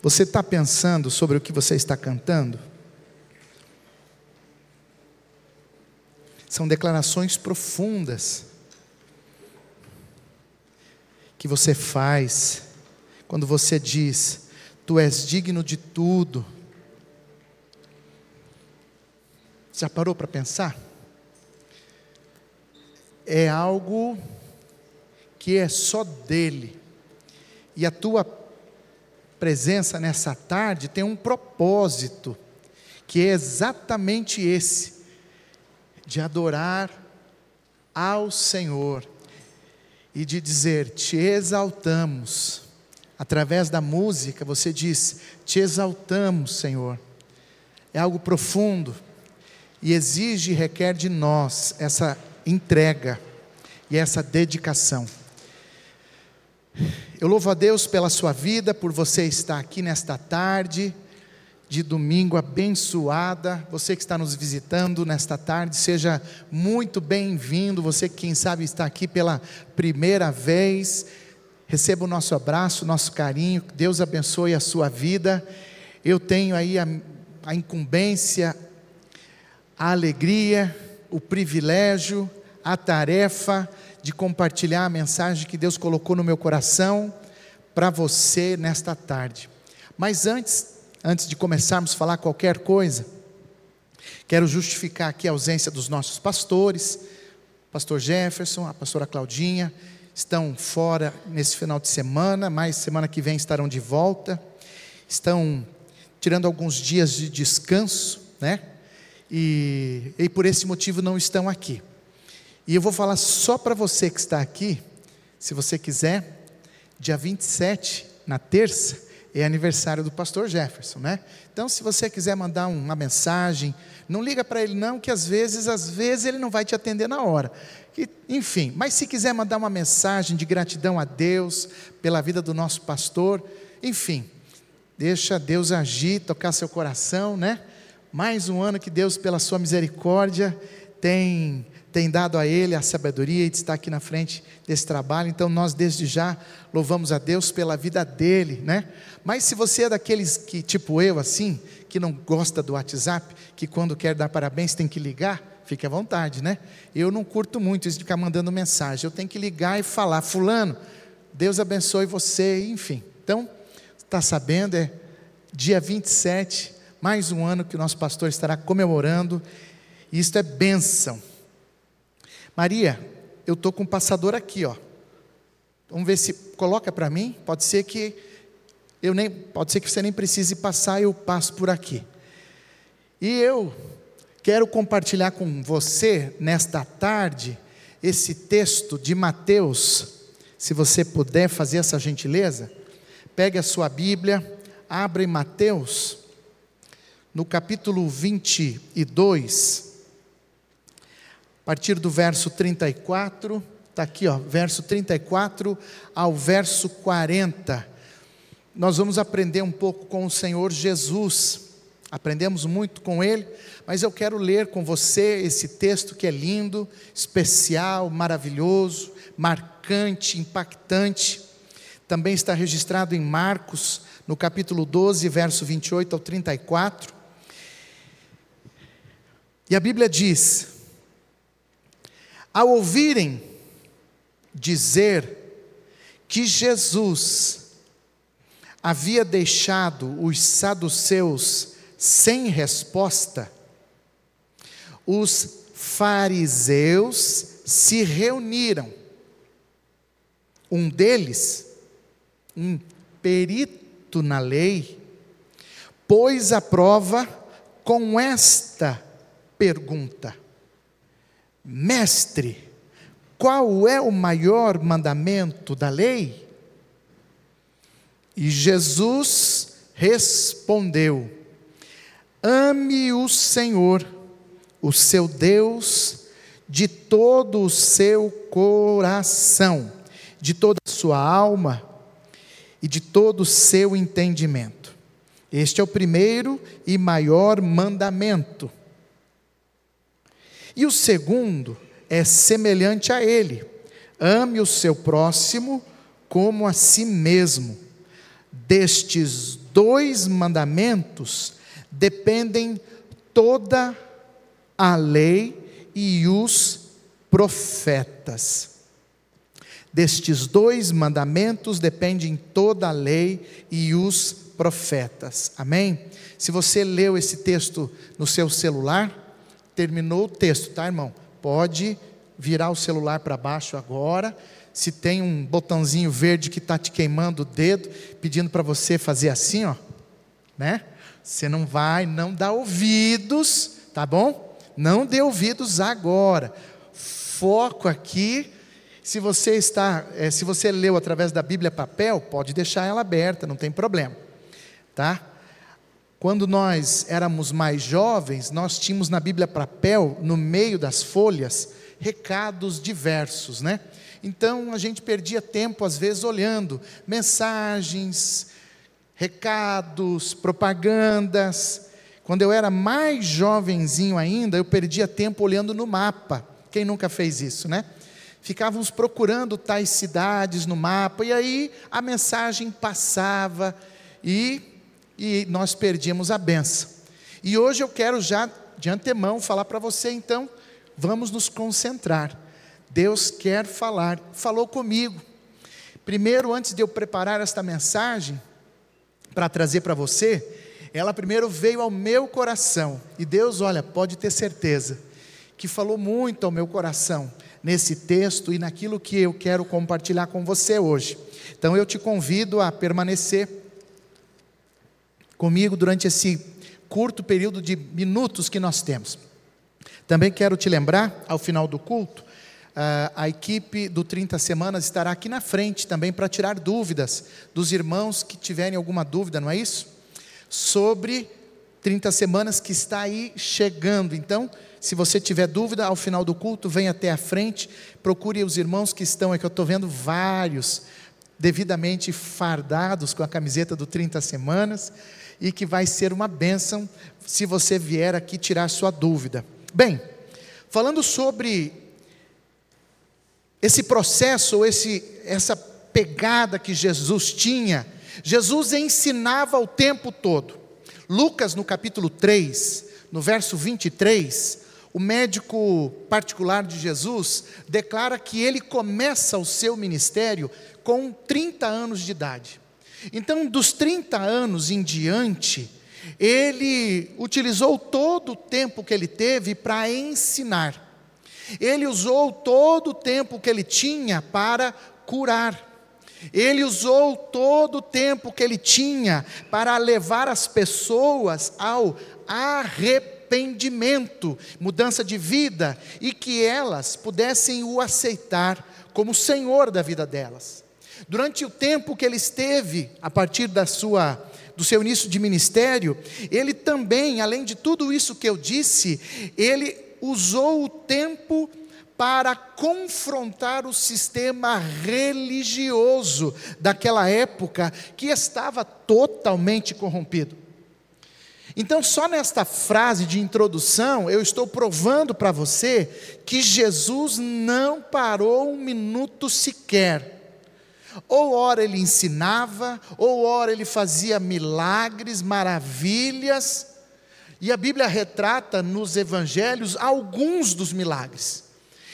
Você está pensando sobre o que você está cantando? São declarações profundas que você faz quando você diz: Tu és digno de tudo. Já parou para pensar? É algo que é só dele. E a tua presença nessa tarde tem um propósito, que é exatamente esse de adorar ao Senhor e de dizer: Te exaltamos. Através da música, você diz: Te exaltamos, Senhor. É algo profundo e exige e requer de nós essa entrega e essa dedicação. Eu louvo a Deus pela sua vida, por você estar aqui nesta tarde de domingo abençoada. Você que está nos visitando nesta tarde, seja muito bem-vindo. Você que, quem sabe, está aqui pela primeira vez, receba o nosso abraço, nosso carinho. Deus abençoe a sua vida. Eu tenho aí a, a incumbência, a alegria, o privilégio, a tarefa de compartilhar a mensagem que Deus colocou no meu coração para você nesta tarde. Mas antes, antes de começarmos a falar qualquer coisa, quero justificar aqui a ausência dos nossos pastores, pastor Jefferson, a pastora Claudinha, estão fora nesse final de semana, mas semana que vem estarão de volta, estão tirando alguns dias de descanso, né? E, e por esse motivo não estão aqui. E eu vou falar só para você que está aqui, se você quiser, dia 27, na terça, é aniversário do pastor Jefferson, né? Então, se você quiser mandar uma mensagem, não liga para ele não, que às vezes, às vezes ele não vai te atender na hora. E, enfim, mas se quiser mandar uma mensagem de gratidão a Deus pela vida do nosso pastor, enfim, deixa Deus agir, tocar seu coração, né? Mais um ano que Deus, pela sua misericórdia, tem tem dado a ele a sabedoria de estar aqui na frente desse trabalho. Então nós desde já louvamos a Deus pela vida dele, né? Mas se você é daqueles que tipo eu assim, que não gosta do WhatsApp, que quando quer dar parabéns tem que ligar, fique à vontade, né? Eu não curto muito isso de ficar mandando mensagem. Eu tenho que ligar e falar, fulano, Deus abençoe você, enfim. Então, está sabendo, é dia 27, mais um ano que o nosso pastor estará comemorando. E isto é bênção. Maria, eu estou com um passador aqui, ó. Vamos ver se coloca para mim. Pode ser que eu nem, pode ser que você nem precise passar, eu passo por aqui. E eu quero compartilhar com você nesta tarde esse texto de Mateus. Se você puder fazer essa gentileza, pegue a sua Bíblia, abra em Mateus, no capítulo 22 partir do verso 34, está aqui, ó, verso 34 ao verso 40. Nós vamos aprender um pouco com o Senhor Jesus. Aprendemos muito com ele, mas eu quero ler com você esse texto que é lindo, especial, maravilhoso, marcante, impactante. Também está registrado em Marcos, no capítulo 12, verso 28 ao 34. E a Bíblia diz: ao ouvirem dizer que Jesus havia deixado os saduceus sem resposta, os fariseus se reuniram. Um deles, um perito na lei, pôs à prova com esta pergunta: Mestre, qual é o maior mandamento da lei? E Jesus respondeu: Ame o Senhor, o seu Deus, de todo o seu coração, de toda a sua alma e de todo o seu entendimento. Este é o primeiro e maior mandamento. E o segundo é semelhante a ele: ame o seu próximo como a si mesmo. Destes dois mandamentos dependem toda a lei e os profetas. Destes dois mandamentos dependem toda a lei e os profetas. Amém? Se você leu esse texto no seu celular, terminou o texto, tá, irmão? Pode virar o celular para baixo agora. Se tem um botãozinho verde que está te queimando o dedo, pedindo para você fazer assim, ó, né? Você não vai, não dá ouvidos, tá bom? Não dê ouvidos agora. Foco aqui se você está, é, se você leu através da Bíblia papel, pode deixar ela aberta, não tem problema, tá? Quando nós éramos mais jovens, nós tínhamos na Bíblia papel, no meio das folhas, recados diversos, né? Então a gente perdia tempo às vezes olhando mensagens, recados, propagandas. Quando eu era mais jovenzinho ainda, eu perdia tempo olhando no mapa. Quem nunca fez isso, né? ficávamos procurando tais cidades no mapa, e aí a mensagem passava e, e nós perdíamos a benção. E hoje eu quero já de antemão falar para você, então, vamos nos concentrar. Deus quer falar, falou comigo. Primeiro, antes de eu preparar esta mensagem para trazer para você, ela primeiro veio ao meu coração. E Deus, olha, pode ter certeza, que falou muito ao meu coração nesse texto e naquilo que eu quero compartilhar com você hoje. Então eu te convido a permanecer comigo durante esse curto período de minutos que nós temos. Também quero te lembrar, ao final do culto, a equipe do 30 Semanas estará aqui na frente também para tirar dúvidas dos irmãos que tiverem alguma dúvida, não é isso? Sobre 30 Semanas que está aí chegando. Então, se você tiver dúvida, ao final do culto, venha até a frente, procure os irmãos que estão, que eu estou vendo vários devidamente fardados com a camiseta do 30 semanas, e que vai ser uma bênção se você vier aqui tirar sua dúvida. Bem, falando sobre esse processo, esse, essa pegada que Jesus tinha, Jesus ensinava o tempo todo. Lucas, no capítulo 3, no verso 23, o médico particular de Jesus declara que ele começa o seu ministério com 30 anos de idade. Então, dos 30 anos em diante, ele utilizou todo o tempo que ele teve para ensinar. Ele usou todo o tempo que ele tinha para curar. Ele usou todo o tempo que ele tinha para levar as pessoas ao arrependimento mudança de vida, e que elas pudessem o aceitar como Senhor da vida delas. Durante o tempo que ele esteve, a partir da sua do seu início de ministério, ele também, além de tudo isso que eu disse, ele usou o tempo para confrontar o sistema religioso daquela época que estava totalmente corrompido. Então, só nesta frase de introdução, eu estou provando para você que Jesus não parou um minuto sequer. Ou ora ele ensinava, ou ora ele fazia milagres, maravilhas, e a Bíblia retrata nos evangelhos alguns dos milagres.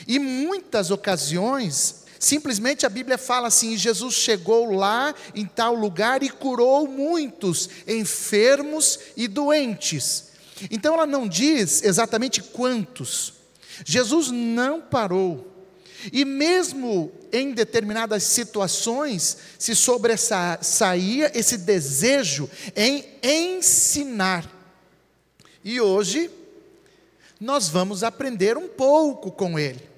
E muitas ocasiões Simplesmente a Bíblia fala assim: Jesus chegou lá em tal lugar e curou muitos enfermos e doentes. Então ela não diz exatamente quantos. Jesus não parou. E mesmo em determinadas situações, se sobressaía esse desejo em ensinar. E hoje, nós vamos aprender um pouco com ele.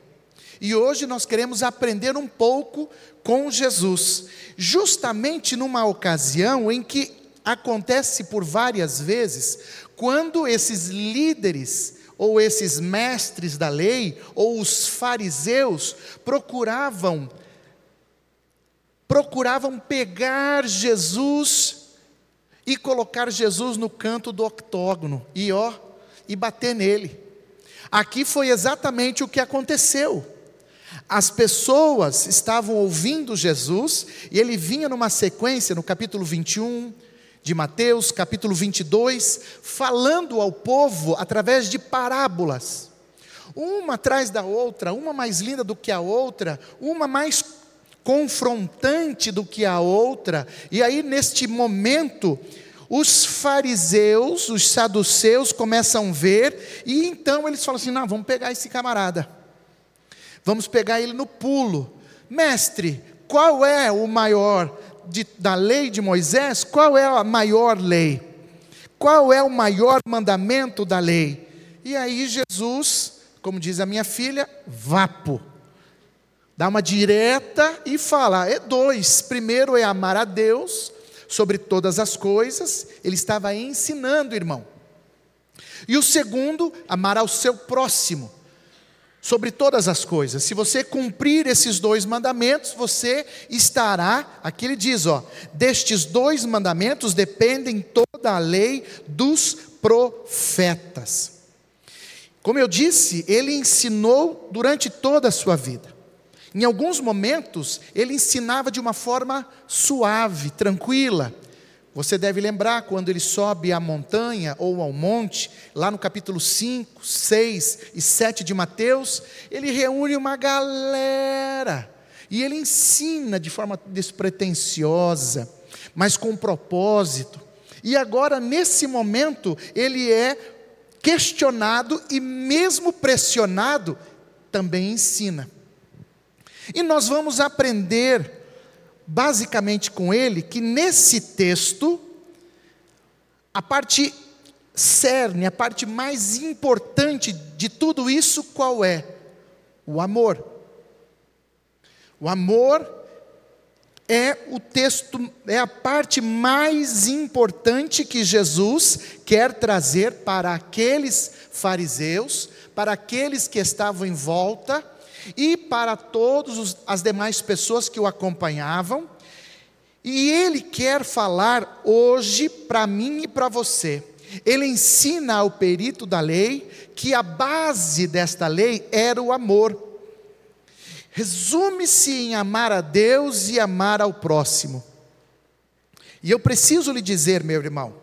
E hoje nós queremos aprender um pouco com Jesus, justamente numa ocasião em que acontece por várias vezes, quando esses líderes ou esses mestres da lei ou os fariseus procuravam procuravam pegar Jesus e colocar Jesus no canto do octógono e ó e bater nele. Aqui foi exatamente o que aconteceu. As pessoas estavam ouvindo Jesus, e ele vinha numa sequência, no capítulo 21, de Mateus, capítulo 22, falando ao povo através de parábolas. Uma atrás da outra, uma mais linda do que a outra, uma mais confrontante do que a outra. E aí, neste momento, os fariseus, os saduceus começam a ver, e então eles falam assim: não, vamos pegar esse camarada, vamos pegar ele no pulo. Mestre, qual é o maior de, da lei de Moisés? Qual é a maior lei? Qual é o maior mandamento da lei? E aí Jesus, como diz a minha filha, vapo. Dá uma direta e fala: é dois. Primeiro é amar a Deus sobre todas as coisas, ele estava ensinando, irmão. E o segundo, amar ao seu próximo, sobre todas as coisas. Se você cumprir esses dois mandamentos, você estará, aqui ele diz, ó, destes dois mandamentos dependem toda a lei dos profetas. Como eu disse, ele ensinou durante toda a sua vida. Em alguns momentos, ele ensinava de uma forma suave, tranquila. Você deve lembrar quando ele sobe à montanha ou ao monte, lá no capítulo 5, 6 e 7 de Mateus, ele reúne uma galera e ele ensina de forma despretensiosa, mas com propósito. E agora, nesse momento, ele é questionado e, mesmo pressionado, também ensina. E nós vamos aprender, basicamente com ele, que nesse texto, a parte cerne, a parte mais importante de tudo isso, qual é? O amor. O amor é o texto, é a parte mais importante que Jesus quer trazer para aqueles fariseus, para aqueles que estavam em volta e para todas as demais pessoas que o acompanhavam. E ele quer falar hoje para mim e para você. Ele ensina ao perito da lei que a base desta lei era o amor. Resume-se em amar a Deus e amar ao próximo. E eu preciso lhe dizer, meu irmão,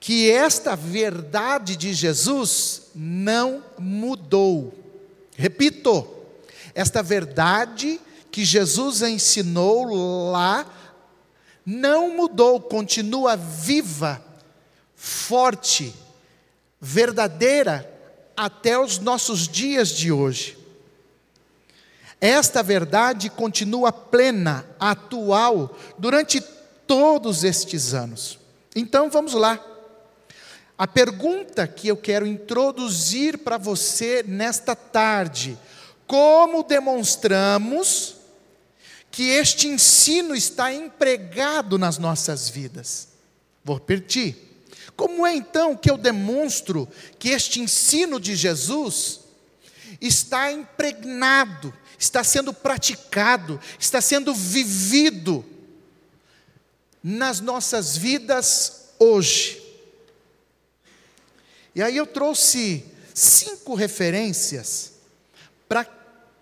que esta verdade de Jesus não mudou. Repito, esta verdade que Jesus ensinou lá não mudou, continua viva, forte, verdadeira até os nossos dias de hoje. Esta verdade continua plena, atual, durante todos estes anos. Então vamos lá. A pergunta que eu quero introduzir para você nesta tarde: como demonstramos que este ensino está empregado nas nossas vidas? Vou repetir. Como é então que eu demonstro que este ensino de Jesus está impregnado, está sendo praticado, está sendo vivido nas nossas vidas hoje? E aí eu trouxe cinco referências para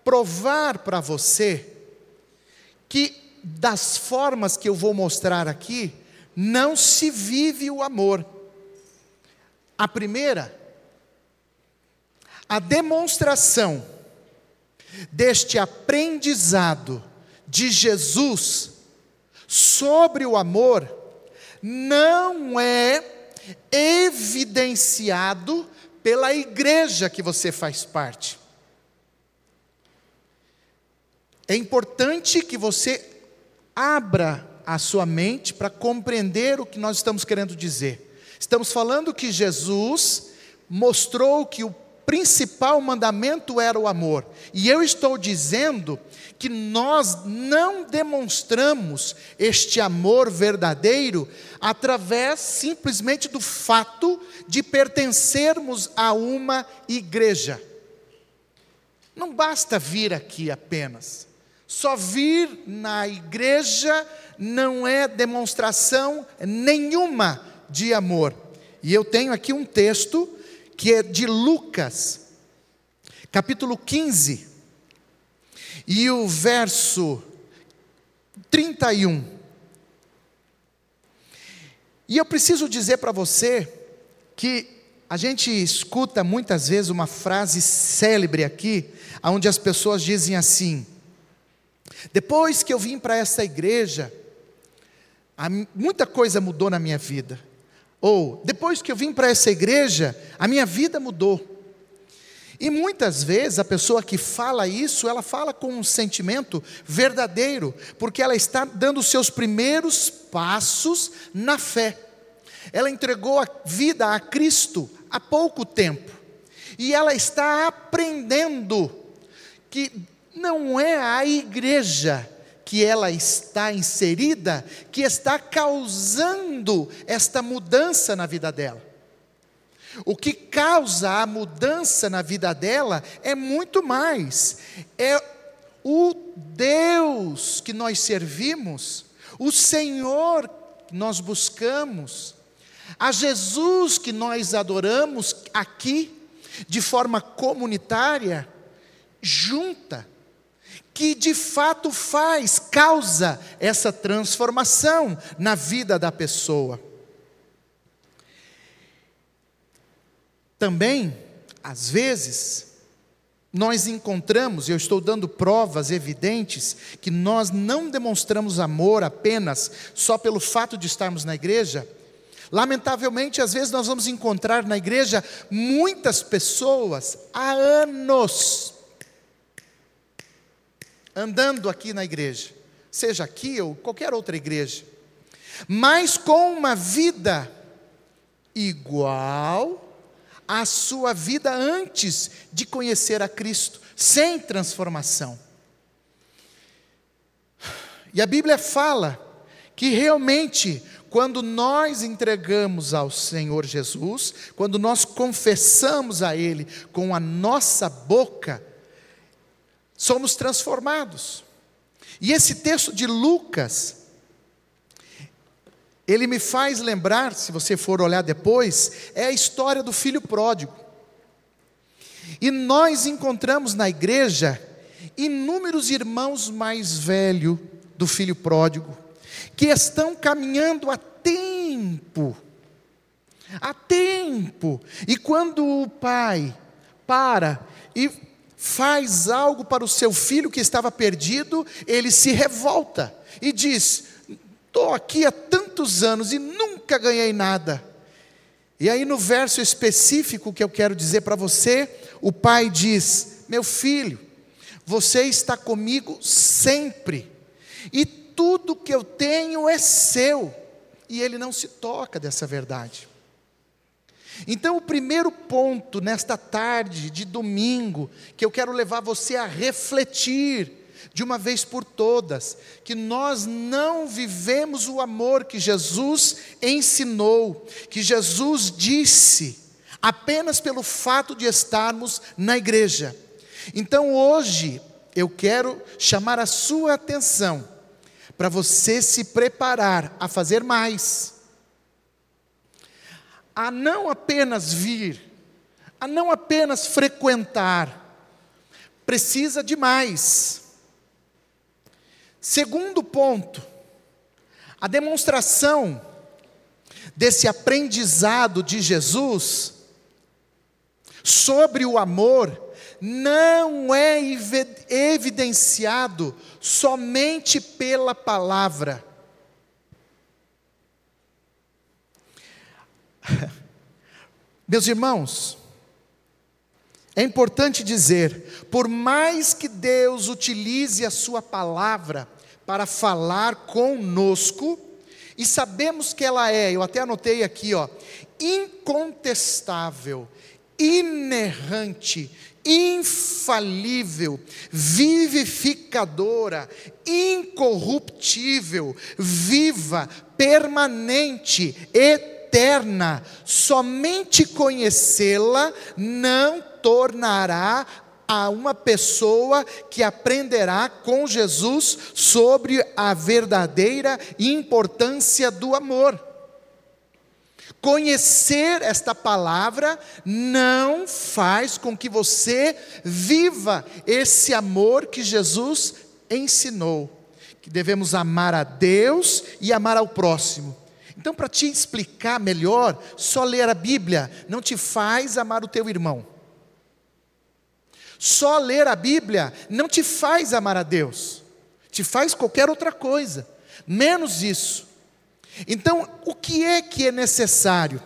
provar para você que das formas que eu vou mostrar aqui, não se vive o amor. A primeira, a demonstração deste aprendizado de Jesus sobre o amor não é evidenciado pela igreja que você faz parte. É importante que você abra a sua mente para compreender o que nós estamos querendo dizer. Estamos falando que Jesus mostrou que o principal mandamento era o amor. E eu estou dizendo que nós não demonstramos este amor verdadeiro através simplesmente do fato de pertencermos a uma igreja. Não basta vir aqui apenas. Só vir na igreja não é demonstração nenhuma de amor. E eu tenho aqui um texto que é de Lucas, capítulo 15, e o verso 31. E eu preciso dizer para você que a gente escuta muitas vezes uma frase célebre aqui, onde as pessoas dizem assim: depois que eu vim para essa igreja, muita coisa mudou na minha vida. Ou, depois que eu vim para essa igreja, a minha vida mudou. E muitas vezes a pessoa que fala isso, ela fala com um sentimento verdadeiro, porque ela está dando os seus primeiros passos na fé. Ela entregou a vida a Cristo há pouco tempo. E ela está aprendendo que não é a igreja que ela está inserida que está causando esta mudança na vida dela. O que causa a mudança na vida dela é muito mais, é o Deus que nós servimos, o Senhor que nós buscamos, a Jesus que nós adoramos aqui, de forma comunitária, junta que de fato faz, causa essa transformação na vida da pessoa. Também, às vezes, nós encontramos, e eu estou dando provas evidentes, que nós não demonstramos amor apenas só pelo fato de estarmos na igreja. Lamentavelmente, às vezes nós vamos encontrar na igreja muitas pessoas há anos andando aqui na igreja, seja aqui ou qualquer outra igreja, mas com uma vida igual à sua vida antes de conhecer a Cristo, sem transformação. E a Bíblia fala que realmente, quando nós entregamos ao Senhor Jesus, quando nós confessamos a Ele com a nossa boca, somos transformados. E esse texto de Lucas, ele me faz lembrar, se você for olhar depois, é a história do filho pródigo. E nós encontramos na igreja inúmeros irmãos mais velhos do filho pródigo, que estão caminhando há tempo, há tempo, e quando o pai para e faz algo para o seu filho que estava perdido, ele se revolta e diz: Estou aqui há tantos anos e nunca ganhei nada. E aí, no verso específico que eu quero dizer para você, o pai diz: Meu filho, você está comigo sempre, e tudo que eu tenho é seu. E ele não se toca dessa verdade. Então, o primeiro ponto nesta tarde de domingo, que eu quero levar você a refletir, de uma vez por todas, que nós não vivemos o amor que Jesus ensinou, que Jesus disse, apenas pelo fato de estarmos na igreja. Então, hoje, eu quero chamar a sua atenção para você se preparar a fazer mais a não apenas vir, a não apenas frequentar, precisa de mais. Segundo ponto, a demonstração desse aprendizado de Jesus sobre o amor não é evidenciado somente pela palavra Meus irmãos, é importante dizer, por mais que Deus utilize a Sua palavra para falar conosco, e sabemos que ela é, eu até anotei aqui, ó, incontestável, inerrante, infalível, vivificadora, incorruptível, viva, permanente, eterna eterna, somente conhecê-la não tornará a uma pessoa que aprenderá com Jesus sobre a verdadeira importância do amor. Conhecer esta palavra não faz com que você viva esse amor que Jesus ensinou, que devemos amar a Deus e amar ao próximo. Então, para te explicar melhor, só ler a Bíblia não te faz amar o teu irmão. Só ler a Bíblia não te faz amar a Deus, te faz qualquer outra coisa, menos isso. Então, o que é que é necessário?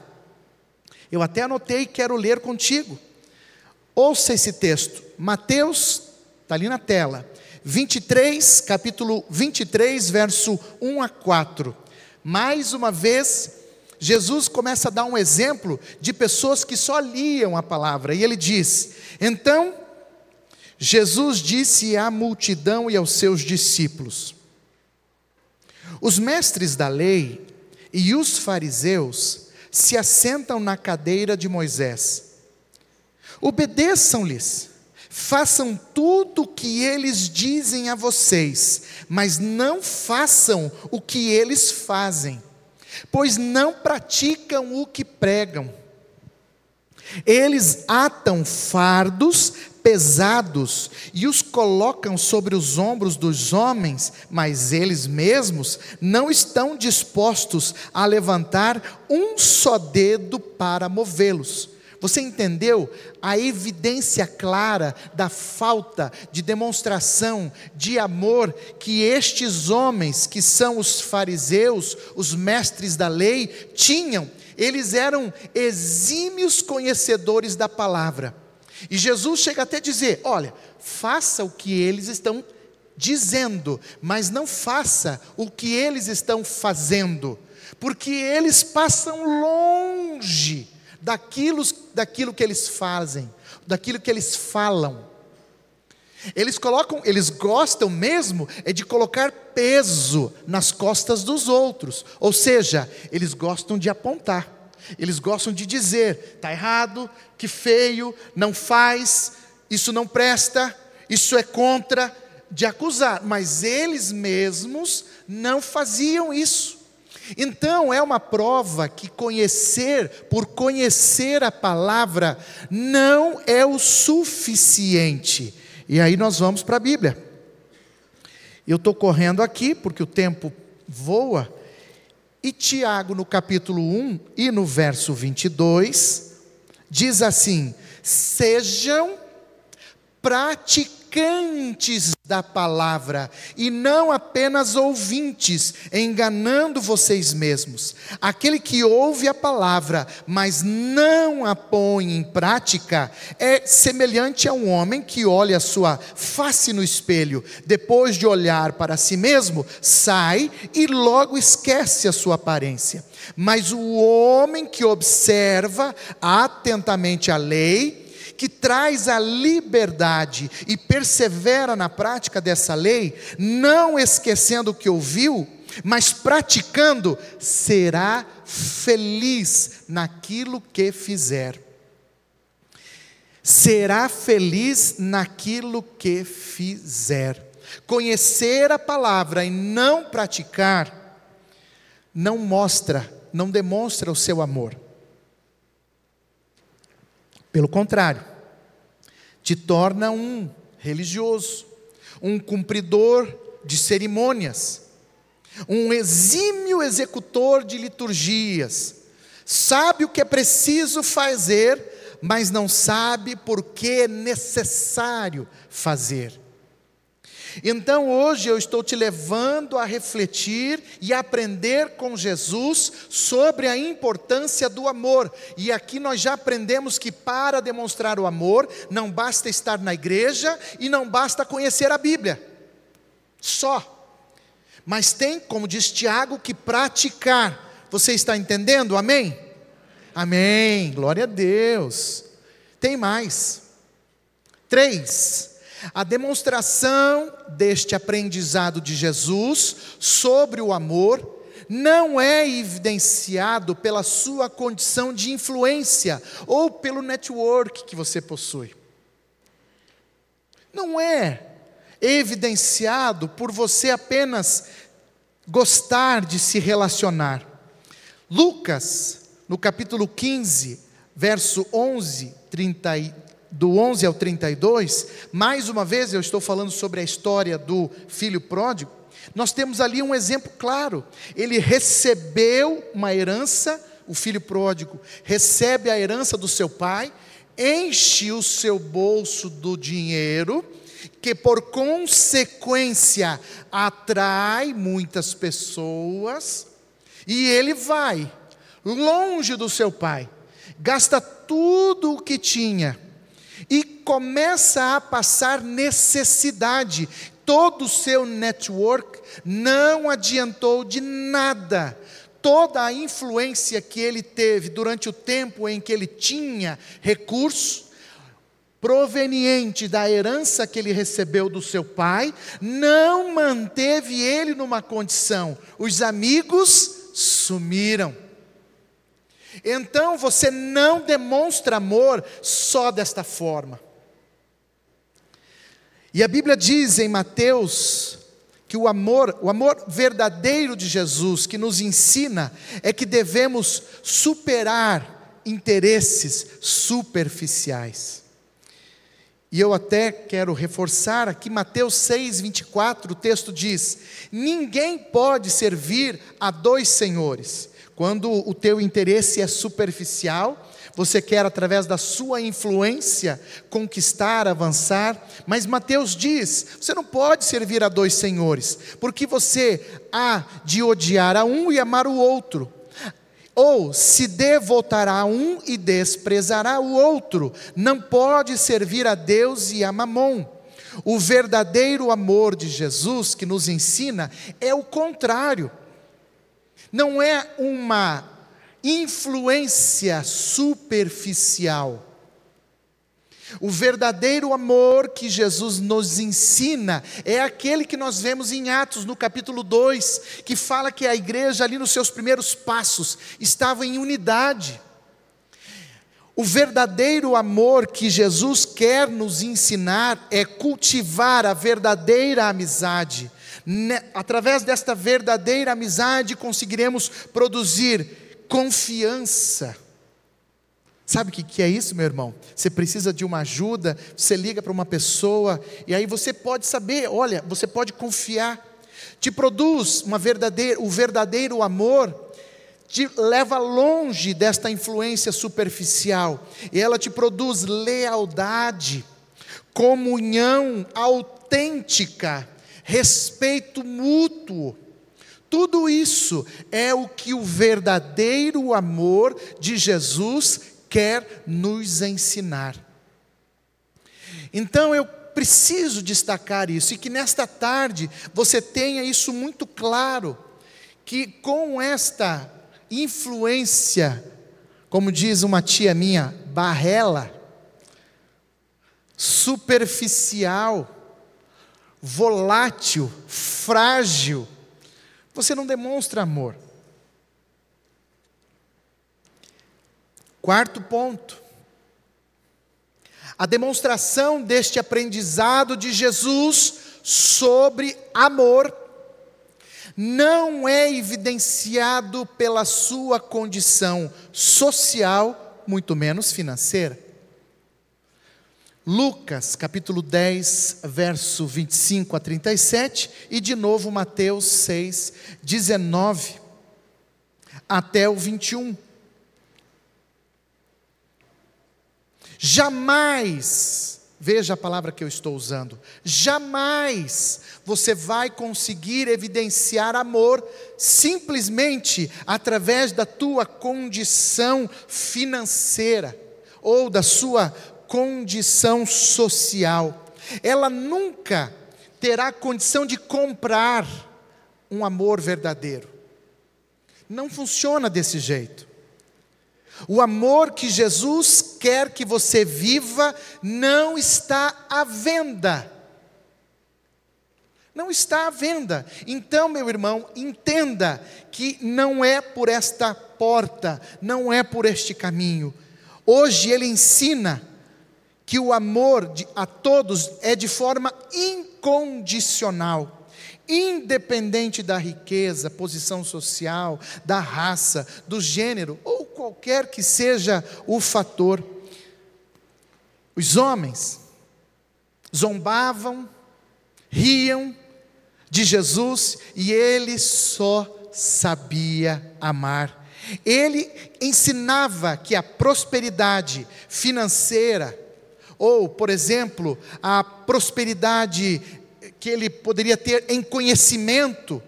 Eu até anotei e quero ler contigo. Ouça esse texto, Mateus, está ali na tela, 23, capítulo 23, verso 1 a 4. Mais uma vez, Jesus começa a dar um exemplo de pessoas que só liam a palavra, e ele diz: Então, Jesus disse à multidão e aos seus discípulos: Os mestres da lei e os fariseus se assentam na cadeira de Moisés. Obedeçam-lhes, façam tudo o que eles dizem a vocês, mas não façam o que eles fazem, pois não praticam o que pregam. Eles atam fardos pesados e os colocam sobre os ombros dos homens, mas eles mesmos não estão dispostos a levantar um só dedo para movê-los. Você entendeu a evidência clara da falta de demonstração de amor que estes homens, que são os fariseus, os mestres da lei, tinham? Eles eram exímios conhecedores da palavra e Jesus chega até a dizer: olha, faça o que eles estão dizendo, mas não faça o que eles estão fazendo, porque eles passam longe daquilo, daquilo que eles fazem, daquilo que eles falam. Eles colocam, eles gostam mesmo é de colocar peso nas costas dos outros, ou seja, eles gostam de apontar. Eles gostam de dizer: está errado, que feio, não faz, isso não presta, isso é contra, de acusar, mas eles mesmos não faziam isso. Então é uma prova que conhecer, por conhecer a palavra, não é o suficiente. E aí nós vamos para a Bíblia. Eu estou correndo aqui porque o tempo voa, e Tiago, no capítulo 1 e no verso 22, diz assim: Sejam praticantes da palavra e não apenas ouvintes, enganando vocês mesmos. Aquele que ouve a palavra, mas não a põe em prática, é semelhante a um homem que olha a sua face no espelho, depois de olhar para si mesmo, sai e logo esquece a sua aparência. Mas o homem que observa atentamente a lei, traz a liberdade e persevera na prática dessa lei, não esquecendo o que ouviu, mas praticando, será feliz naquilo que fizer. Será feliz naquilo que fizer. Conhecer a palavra e não praticar, não mostra, não demonstra o seu amor. Pelo contrário, te torna um religioso, um cumpridor de cerimônias, um exímio executor de liturgias, sabe o que é preciso fazer, mas não sabe por que é necessário fazer. Então hoje eu estou te levando a refletir e aprender com Jesus sobre a importância do amor. E aqui nós já aprendemos que para demonstrar o amor, não basta estar na igreja e não basta conhecer a Bíblia. Só. Mas tem, como diz Tiago, que praticar. Você está entendendo? Amém? Amém. Glória a Deus. Tem mais. Três a demonstração deste aprendizado de Jesus sobre o amor não é evidenciado pela sua condição de influência ou pelo network que você possui. Não é evidenciado por você apenas gostar de se relacionar. Lucas, no capítulo 15, verso 11, 30, do 11 ao 32, mais uma vez eu estou falando sobre a história do filho pródigo. nós temos ali um exemplo claro. Ele recebeu uma herança, o filho pródigo recebe a herança do seu pai, enche o seu bolso do dinheiro, que por consequência atrai muitas pessoas, e ele vai longe do seu pai, gasta tudo o que tinha e começa a passar necessidade. Todo o seu network não adiantou de nada. Toda a influência que ele teve durante o tempo em que ele tinha recurso, proveniente da herança que ele recebeu do seu pai, não manteve ele numa condição. Os amigos sumiram. Então você não demonstra amor só desta forma. E a Bíblia diz em Mateus que o amor, o amor verdadeiro de Jesus que nos ensina é que devemos superar interesses superficiais. E eu até quero reforçar aqui Mateus 6, 24, o texto diz: Ninguém pode servir a dois senhores. Quando o teu interesse é superficial, você quer através da sua influência conquistar, avançar, mas Mateus diz: você não pode servir a dois senhores, porque você há de odiar a um e amar o outro. Ou se devotará a um e desprezará o outro, não pode servir a Deus e a Mamon. O verdadeiro amor de Jesus que nos ensina é o contrário não é uma influência superficial. O verdadeiro amor que Jesus nos ensina é aquele que nós vemos em Atos, no capítulo 2, que fala que a igreja, ali nos seus primeiros passos, estava em unidade. O verdadeiro amor que Jesus quer nos ensinar é cultivar a verdadeira amizade, através desta verdadeira amizade, conseguiremos produzir confiança. Sabe o que é isso, meu irmão? Você precisa de uma ajuda, você liga para uma pessoa, e aí você pode saber, olha, você pode confiar. Te produz uma verdadeira, o verdadeiro amor, te leva longe desta influência superficial, e ela te produz lealdade, comunhão autêntica, respeito mútuo. Tudo isso é o que o verdadeiro amor de Jesus quer nos ensinar. Então eu preciso destacar isso e que nesta tarde você tenha isso muito claro, que com esta influência, como diz uma tia minha, barrela, superficial, volátil, frágil, você não demonstra amor. Quarto ponto. A demonstração deste aprendizado de Jesus sobre amor não é evidenciado pela sua condição social, muito menos financeira. Lucas capítulo 10, verso 25 a 37, e de novo Mateus 6, 19 até o 21. Jamais, veja a palavra que eu estou usando, jamais você vai conseguir evidenciar amor simplesmente através da tua condição financeira ou da sua condição social. Ela nunca terá condição de comprar um amor verdadeiro. Não funciona desse jeito. O amor que Jesus quer que você viva não está à venda. Não está à venda. Então, meu irmão, entenda que não é por esta porta, não é por este caminho. Hoje ele ensina que o amor a todos é de forma incondicional, independente da riqueza, posição social, da raça, do gênero ou qualquer que seja o fator. Os homens zombavam, riam, de Jesus e ele só sabia amar. Ele ensinava que a prosperidade financeira, ou, por exemplo, a prosperidade que ele poderia ter em conhecimento,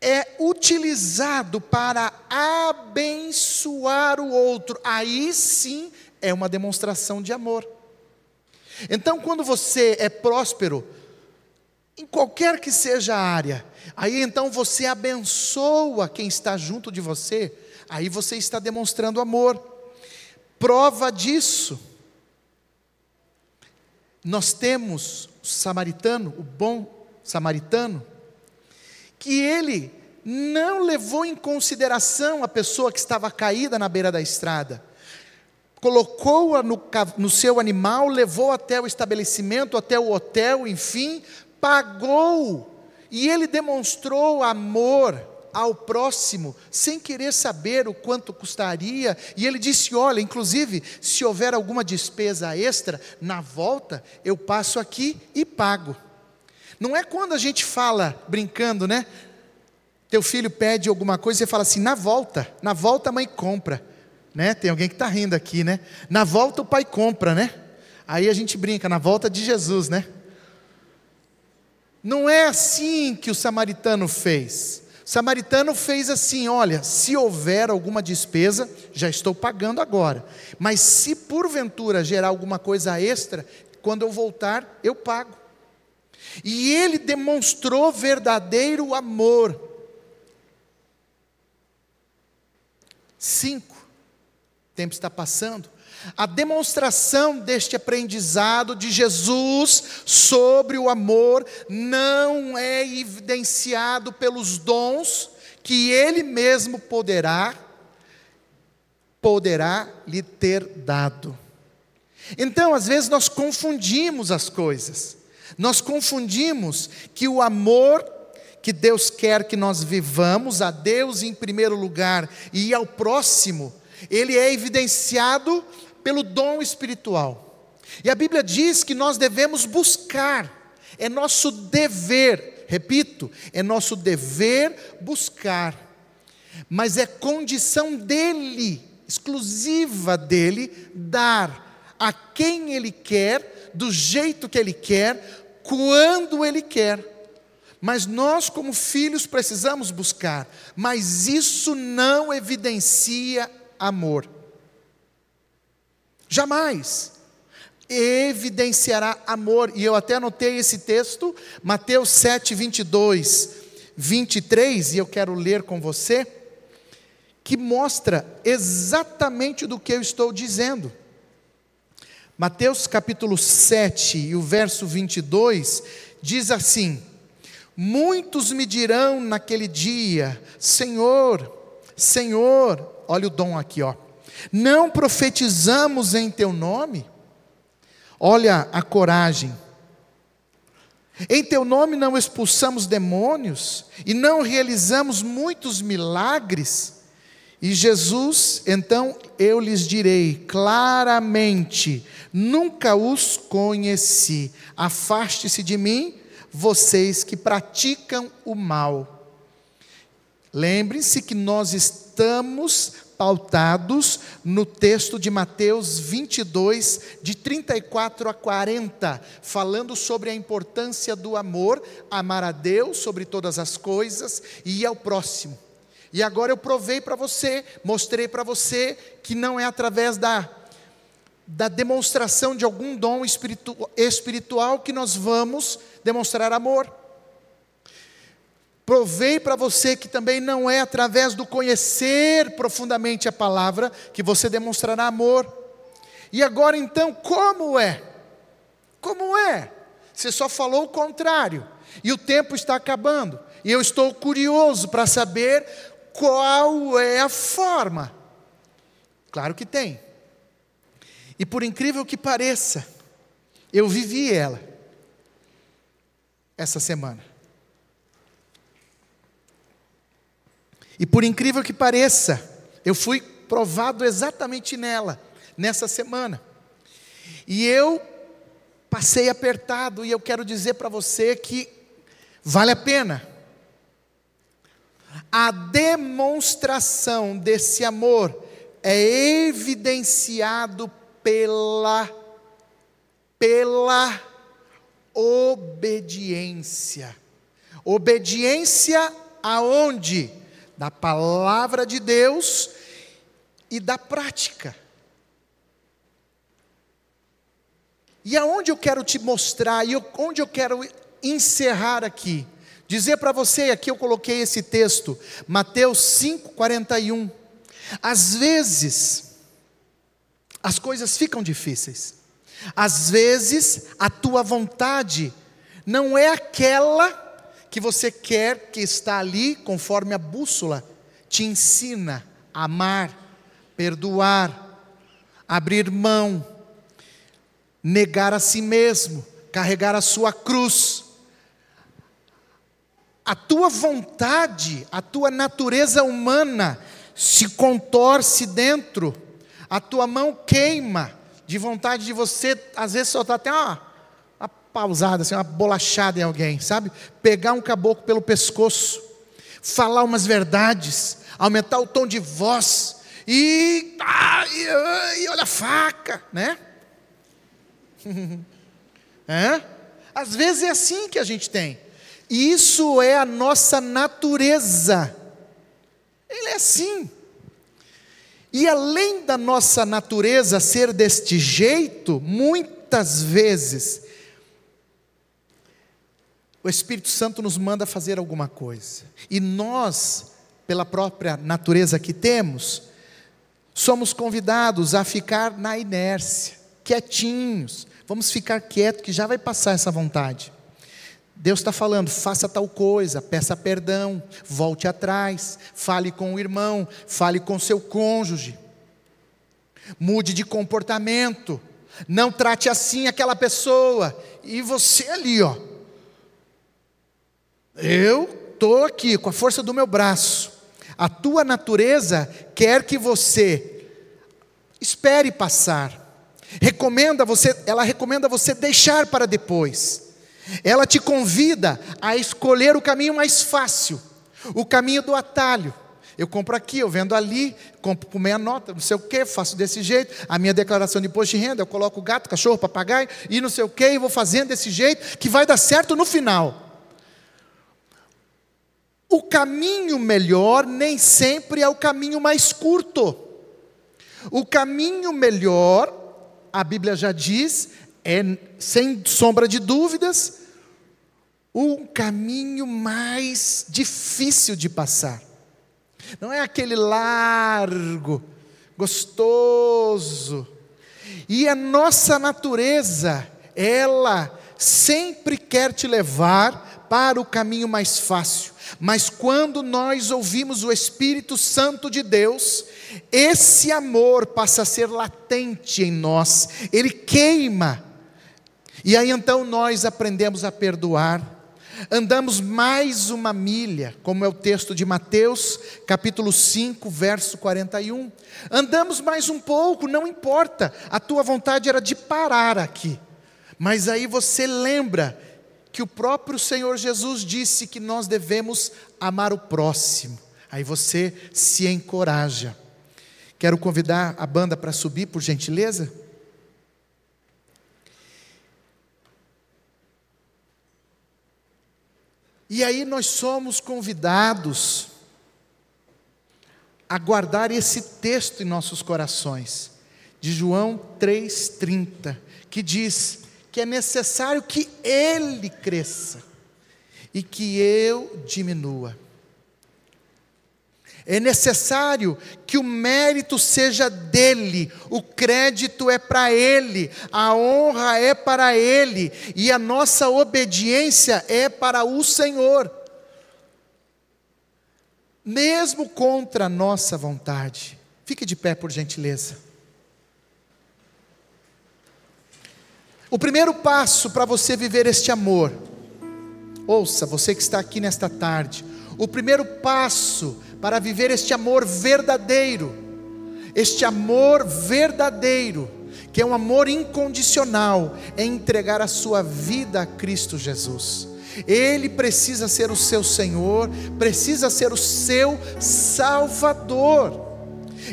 é utilizado para abençoar o outro. Aí sim é uma demonstração de amor. Então, quando você é próspero, em qualquer que seja a área, aí então você abençoa quem está junto de você, aí você está demonstrando amor. Prova disso, nós temos o samaritano, o bom samaritano, que ele não levou em consideração a pessoa que estava caída na beira da estrada. Colocou-a no, no seu animal, levou até o estabelecimento, até o hotel, enfim, pagou. E ele demonstrou amor ao próximo, sem querer saber o quanto custaria, e ele disse: Olha, inclusive, se houver alguma despesa extra, na volta eu passo aqui e pago. Não é quando a gente fala brincando, né? Teu filho pede alguma coisa e você fala assim: na volta, na volta a mãe compra. Né? Tem alguém que está rindo aqui, né? Na volta o pai compra, né? Aí a gente brinca, na volta de Jesus, né? Não é assim que o samaritano fez. Samaritano fez assim: olha, se houver alguma despesa, já estou pagando agora. Mas se porventura gerar alguma coisa extra, quando eu voltar, eu pago. E ele demonstrou verdadeiro amor. Cinco, o tempo está passando. A demonstração deste aprendizado de Jesus sobre o amor não é evidenciado pelos dons que ele mesmo poderá poderá lhe ter dado. Então, às vezes nós confundimos as coisas. Nós confundimos que o amor que Deus quer que nós vivamos, a Deus em primeiro lugar e ao próximo, ele é evidenciado pelo dom espiritual. E a Bíblia diz que nós devemos buscar, é nosso dever, repito, é nosso dever buscar, mas é condição dele, exclusiva dele, dar a quem ele quer, do jeito que ele quer, quando ele quer. Mas nós, como filhos, precisamos buscar, mas isso não evidencia amor. Jamais evidenciará amor. E eu até anotei esse texto, Mateus 7, 22, 23, e eu quero ler com você, que mostra exatamente do que eu estou dizendo. Mateus capítulo 7 e o verso 22 diz assim: Muitos me dirão naquele dia: Senhor, Senhor, olha o dom aqui, ó. Não profetizamos em teu nome? Olha a coragem. Em teu nome não expulsamos demônios e não realizamos muitos milagres? E Jesus, então eu lhes direi claramente: nunca os conheci. Afaste-se de mim, vocês que praticam o mal. Lembre-se que nós estamos pautados no texto de Mateus 22, de 34 a 40, falando sobre a importância do amor, amar a Deus sobre todas as coisas e ao próximo. E agora eu provei para você, mostrei para você que não é através da, da demonstração de algum dom espiritu, espiritual que nós vamos demonstrar amor. Provei para você que também não é através do conhecer profundamente a palavra que você demonstrará amor. E agora então, como é? Como é? Você só falou o contrário. E o tempo está acabando. E eu estou curioso para saber qual é a forma. Claro que tem. E por incrível que pareça, eu vivi ela essa semana. E por incrível que pareça, eu fui provado exatamente nela, nessa semana. E eu passei apertado, e eu quero dizer para você que Vale a pena. A demonstração desse amor é evidenciado pela pela obediência. Obediência aonde? Da palavra de Deus e da prática. E aonde eu quero te mostrar, e onde eu quero encerrar aqui, dizer para você, aqui eu coloquei esse texto, Mateus 5, 41. Às vezes, as coisas ficam difíceis, às vezes, a tua vontade não é aquela que você quer que está ali, conforme a bússola te ensina a amar, perdoar, abrir mão, negar a si mesmo, carregar a sua cruz. A tua vontade, a tua natureza humana se contorce dentro, a tua mão queima de vontade de você, às vezes, soltar até uma, uma pausada, assim, uma bolachada em alguém, sabe? Pegar um caboclo pelo pescoço, falar umas verdades, aumentar o tom de voz, e, ah, e, e olha a faca, né? é? Às vezes é assim que a gente tem. E isso é a nossa natureza. Ele é assim. E além da nossa natureza ser deste jeito, muitas vezes o Espírito Santo nos manda fazer alguma coisa. E nós, pela própria natureza que temos, somos convidados a ficar na inércia, quietinhos. Vamos ficar quietos que já vai passar essa vontade. Deus está falando, faça tal coisa, peça perdão, volte atrás, fale com o irmão, fale com seu cônjuge, mude de comportamento, não trate assim aquela pessoa, e você ali, ó, eu estou aqui com a força do meu braço, a tua natureza quer que você espere passar, recomenda você, ela recomenda você deixar para depois. Ela te convida a escolher o caminho mais fácil, o caminho do atalho. Eu compro aqui, eu vendo ali, compro por meia nota, não sei o que, faço desse jeito. A minha declaração de imposto de renda, eu coloco gato, cachorro, papagaio e não sei o que, e vou fazendo desse jeito, que vai dar certo no final. O caminho melhor nem sempre é o caminho mais curto. O caminho melhor, a Bíblia já diz, é, sem sombra de dúvidas, o caminho mais difícil de passar. Não é aquele largo, gostoso. E a nossa natureza, ela sempre quer te levar para o caminho mais fácil. Mas quando nós ouvimos o Espírito Santo de Deus, esse amor passa a ser latente em nós, ele queima e aí então nós aprendemos a perdoar, andamos mais uma milha, como é o texto de Mateus, capítulo 5, verso 41. Andamos mais um pouco, não importa, a tua vontade era de parar aqui. Mas aí você lembra que o próprio Senhor Jesus disse que nós devemos amar o próximo. Aí você se encoraja. Quero convidar a banda para subir, por gentileza. E aí nós somos convidados a guardar esse texto em nossos corações, de João 3,30, que diz que é necessário que Ele cresça e que eu diminua. É necessário que o mérito seja dele, o crédito é para ele, a honra é para ele e a nossa obediência é para o Senhor. Mesmo contra a nossa vontade. Fique de pé, por gentileza. O primeiro passo para você viver este amor, ouça, você que está aqui nesta tarde, o primeiro passo para viver este amor verdadeiro, este amor verdadeiro, que é um amor incondicional, é entregar a sua vida a Cristo Jesus. Ele precisa ser o seu Senhor, precisa ser o seu Salvador.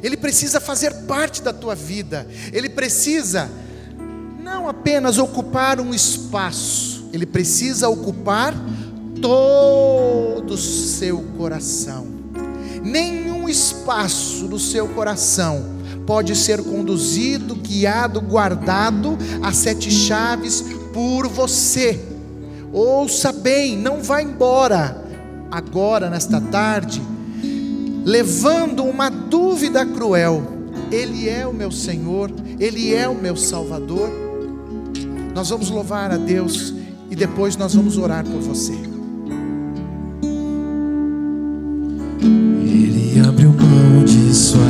Ele precisa fazer parte da tua vida. Ele precisa não apenas ocupar um espaço, ele precisa ocupar todo o seu coração. Nenhum espaço do seu coração pode ser conduzido, guiado, guardado a sete chaves por você. Ouça bem, não vá embora agora, nesta tarde, levando uma dúvida cruel. Ele é o meu Senhor, Ele é o meu Salvador. Nós vamos louvar a Deus e depois nós vamos orar por você. Ele abriu mão de sua